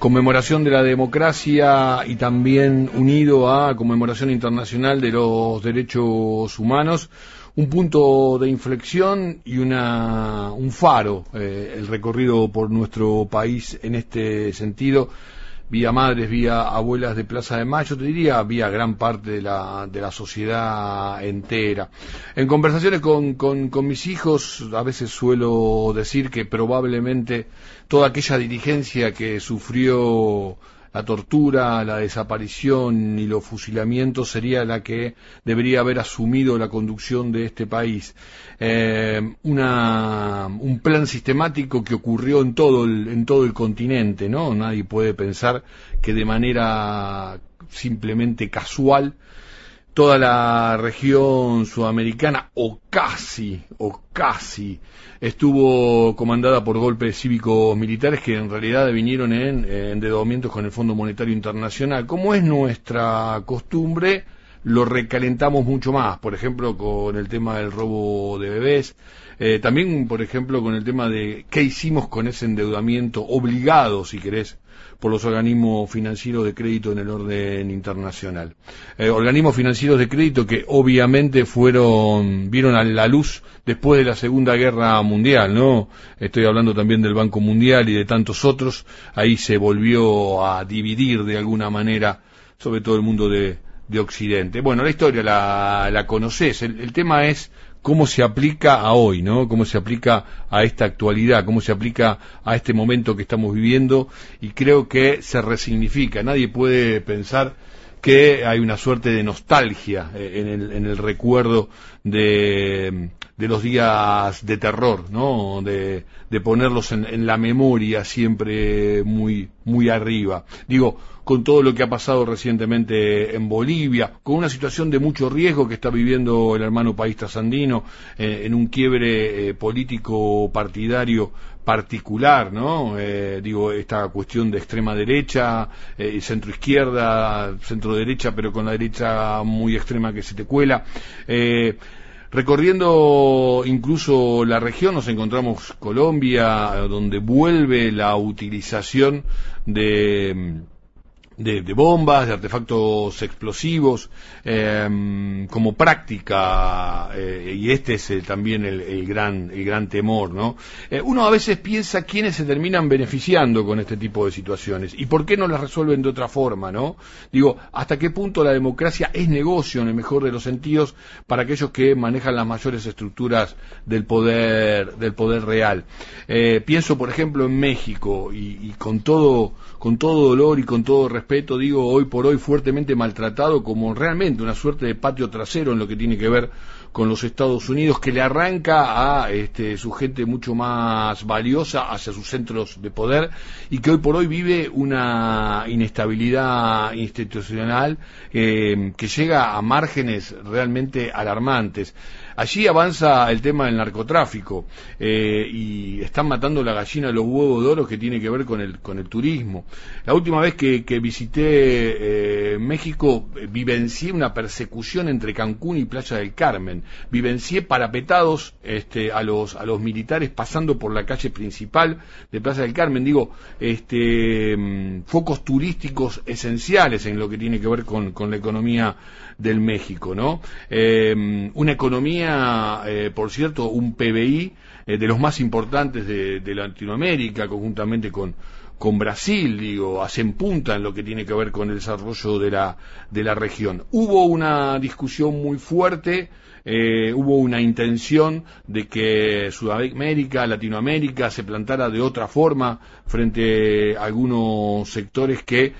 conmemoración de la democracia y también unido a conmemoración internacional de los derechos humanos, un punto de inflexión y una, un faro, eh, el recorrido por nuestro país en este sentido vía madres, vía abuelas de Plaza de Mayo, te diría, vía gran parte de la, de la sociedad entera. En conversaciones con, con, con mis hijos, a veces suelo decir que probablemente toda aquella dirigencia que sufrió la tortura, la desaparición y los fusilamientos sería la que debería haber asumido la conducción de este país. Eh, una, un plan sistemático que ocurrió en todo, el, en todo el continente, ¿no? Nadie puede pensar que de manera simplemente casual toda la región sudamericana, o casi, o casi, estuvo comandada por golpes cívicos militares que en realidad vinieron en, endeudamientos con el Fondo Monetario Internacional. Como es nuestra costumbre, lo recalentamos mucho más, por ejemplo, con el tema del robo de bebés, eh, también, por ejemplo, con el tema de qué hicimos con ese endeudamiento obligado, si querés, por los organismos financieros de crédito en el orden internacional. Eh, organismos financieros de crédito que obviamente fueron, vieron a la luz después de la Segunda Guerra Mundial, ¿no? Estoy hablando también del Banco Mundial y de tantos otros. Ahí se volvió a dividir de alguna manera, sobre todo el mundo de, Occidente. Bueno, la historia la, la conoces. el tema es cómo se aplica a hoy, ¿no? Cómo se aplica a esta actualidad, cómo se aplica a este momento que estamos viviendo y creo que se resignifica. Nadie puede pensar que hay una suerte de nostalgia eh, en el recuerdo de, de, los días de terror, ¿no? De, ponerlos en, en, la memoria siempre muy, muy arriba. Digo, con todo lo que ha pasado recientemente en Bolivia, con una situación de mucho riesgo que está viviendo el hermano país trasandino, eh, en un quiebre eh, político partidario particular, ¿no? Eh, digo, esta cuestión de extrema derecha, eh, centro izquierda, centro derecha, pero con la derecha muy extrema que se te cuela. Eh, recorriendo incluso la región nos encontramos Colombia, donde vuelve la utilización de de, bombas, de artefactos explosivos, em, como práctica, eh, y este es también el, gran, el gran temor, ¿no? Eh, uno a veces piensa quiénes se terminan beneficiando con este tipo de situaciones y por qué no las resuelven de otra forma, ¿no? Digo, hasta qué punto la democracia es negocio en el mejor de los sentidos para aquellos que manejan las mayores estructuras del poder, del poder real. Eh, pienso, por ejemplo, en México y, y con todo, con todo dolor y con todo respeto digo, hoy por hoy fuertemente maltratado como realmente una suerte de patio trasero en lo que tiene que ver con los Estados Unidos, que le arranca a este, su gente mucho más valiosa hacia sus centros de poder y que hoy por hoy vive una inestabilidad institucional eh, que llega a márgenes realmente alarmantes. Allí avanza el tema del narcotráfico eh, y están matando la gallina de los huevos de oro que tiene que ver con el, con el turismo. La última vez que, visité eh, México vivencié una persecución entre Cancún y Playa del Carmen. Vivencié parapetados este, a, los, a los militares pasando por la calle principal de Playa del Carmen. Digo, este, mm, focos turísticos esenciales en lo que tiene que ver con, con la economía del México, ¿no? Eh, una economía, eh, por cierto, un PBI eh, de los más importantes de, Latinoamérica, conjuntamente con, con Brasil, digo, hacen punta en lo que tiene que ver con el desarrollo de la, de la región. Hubo una discusión muy fuerte eh, hubo una intención de que Sudamérica, Latinoamérica se plantara de otra forma frente a algunos sectores que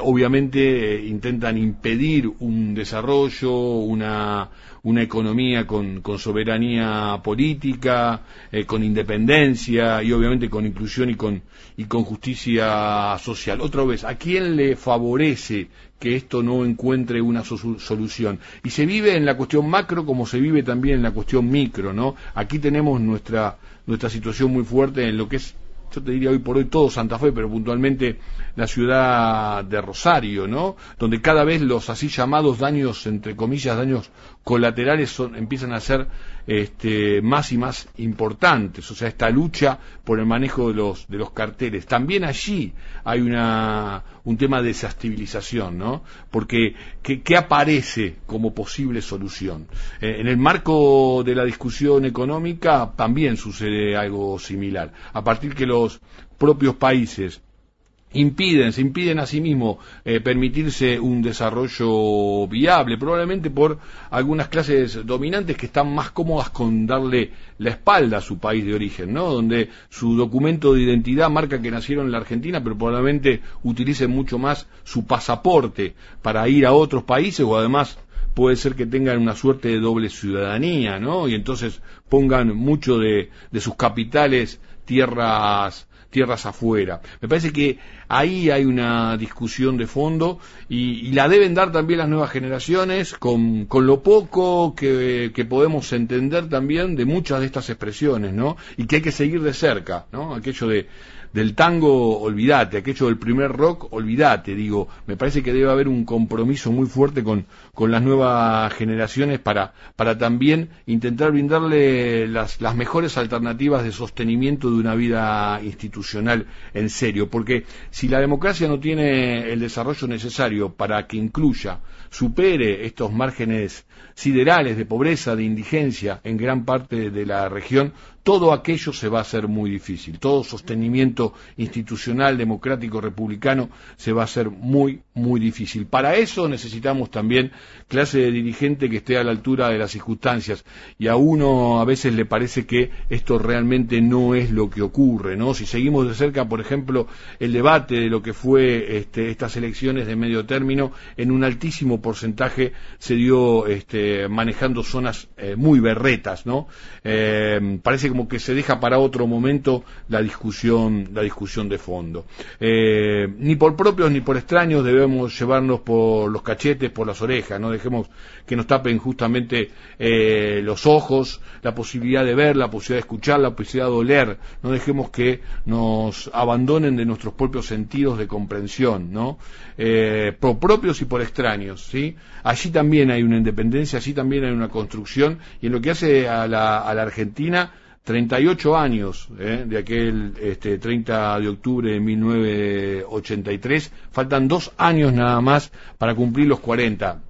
obviamente intentan impedir un desarrollo, una, una economía con, con soberanía política, con independencia y obviamente con inclusión y con, y con justicia social. Otra vez, ¿a quién le favorece que esto no encuentre una solución. Y se vive en la cuestión macro como se vive también en la cuestión micro, ¿no? Aquí tenemos nuestra, nuestra situación muy fuerte en lo que es yo te diría hoy por hoy todo Santa Fe, pero puntualmente la ciudad de Rosario, ¿no? Donde cada vez los así llamados daños, entre comillas, daños colaterales son, empiezan a ser este, más y más importantes, o sea, esta lucha por el manejo de los, de los carteles. También allí hay una, un tema de desestabilización, ¿no? Porque, ¿qué, aparece como posible solución? Eh, en el marco de la discusión económica también sucede algo similar. A partir que los propios países impiden, se impiden a sí mismos eh, permitirse un desarrollo viable, probablemente por algunas clases dominantes que están más cómodas con darle la espalda a su país de origen, ¿no? Donde su documento de identidad marca que nacieron en la Argentina, pero probablemente utilicen mucho más su pasaporte para ir a otros países o además puede ser que tengan una suerte de doble ciudadanía, ¿no? Y entonces pongan mucho de sus capitales tierras tierras afuera. Me parece que ahí hay una discusión de fondo y, la deben dar también las nuevas generaciones con, con lo poco que, que, podemos entender también de muchas de estas expresiones, ¿no? Y que hay que seguir de cerca, ¿no? Aquello de del tango, olvídate, aquello del primer rock, olvídate, digo, me parece que debe haber un compromiso muy fuerte con, con las nuevas generaciones para, para también intentar brindarle las, las mejores alternativas de sostenimiento de una vida institucional en serio, porque si la democracia no tiene el desarrollo necesario para que incluya, supere estos márgenes siderales de pobreza, de indigencia en gran parte de la región, todo aquello se va a hacer muy difícil. Todo sostenimiento institucional, democrático, republicano se va a hacer muy, muy difícil. Para eso necesitamos también clase de dirigente que esté a la altura de las circunstancias. Y a uno a veces le parece que esto realmente no es lo que ocurre, ¿no? Si seguimos de cerca, por ejemplo, el debate de lo que fue este, estas elecciones de medio término, en un altísimo porcentaje se dio este, manejando zonas eh, muy berretas, ¿no? Eh, parece como que se deja para otro momento la discusión, la discusión de fondo. Eh, ni por propios ni por extraños debemos llevarnos por los cachetes, por las orejas, no dejemos que nos tapen justamente eh, los ojos, la posibilidad de ver, la posibilidad de escuchar, la posibilidad de oler, no dejemos que nos abandonen de nuestros propios sentidos de comprensión, ¿no? Eh, por propios y por extraños, ¿sí? Allí también hay una independencia, allí también hay una construcción, y en lo que hace a la, a la Argentina, 38 años ¿eh? de aquel este, 30 de octubre de 1983, faltan dos años nada más para cumplir los 40.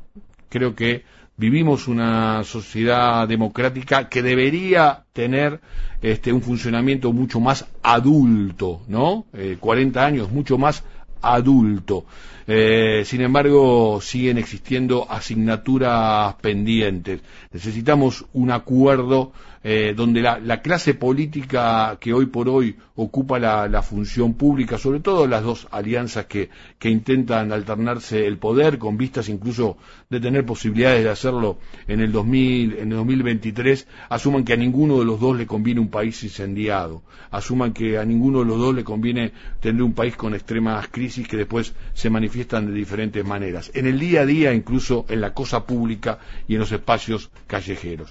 Creo que vivimos una sociedad democrática que debería tener este, un funcionamiento mucho más adulto, ¿no? 40 eh, años, mucho más adulto. Eh, sin embargo, siguen existiendo asignaturas pendientes. Necesitamos un acuerdo eh, donde la, clase política que hoy por hoy ocupa la, función pública, sobre todo las dos alianzas que, que, intentan alternarse el poder, con vistas incluso de tener posibilidades de hacerlo en el, 2000, en el 2023, asuman que a ninguno de los dos le conviene un país incendiado, asuman que a ninguno de los dos le conviene tener un país con extremas crisis que después se manifiestan de diferentes maneras, en el día a día, incluso en la cosa pública y en los espacios callejeros.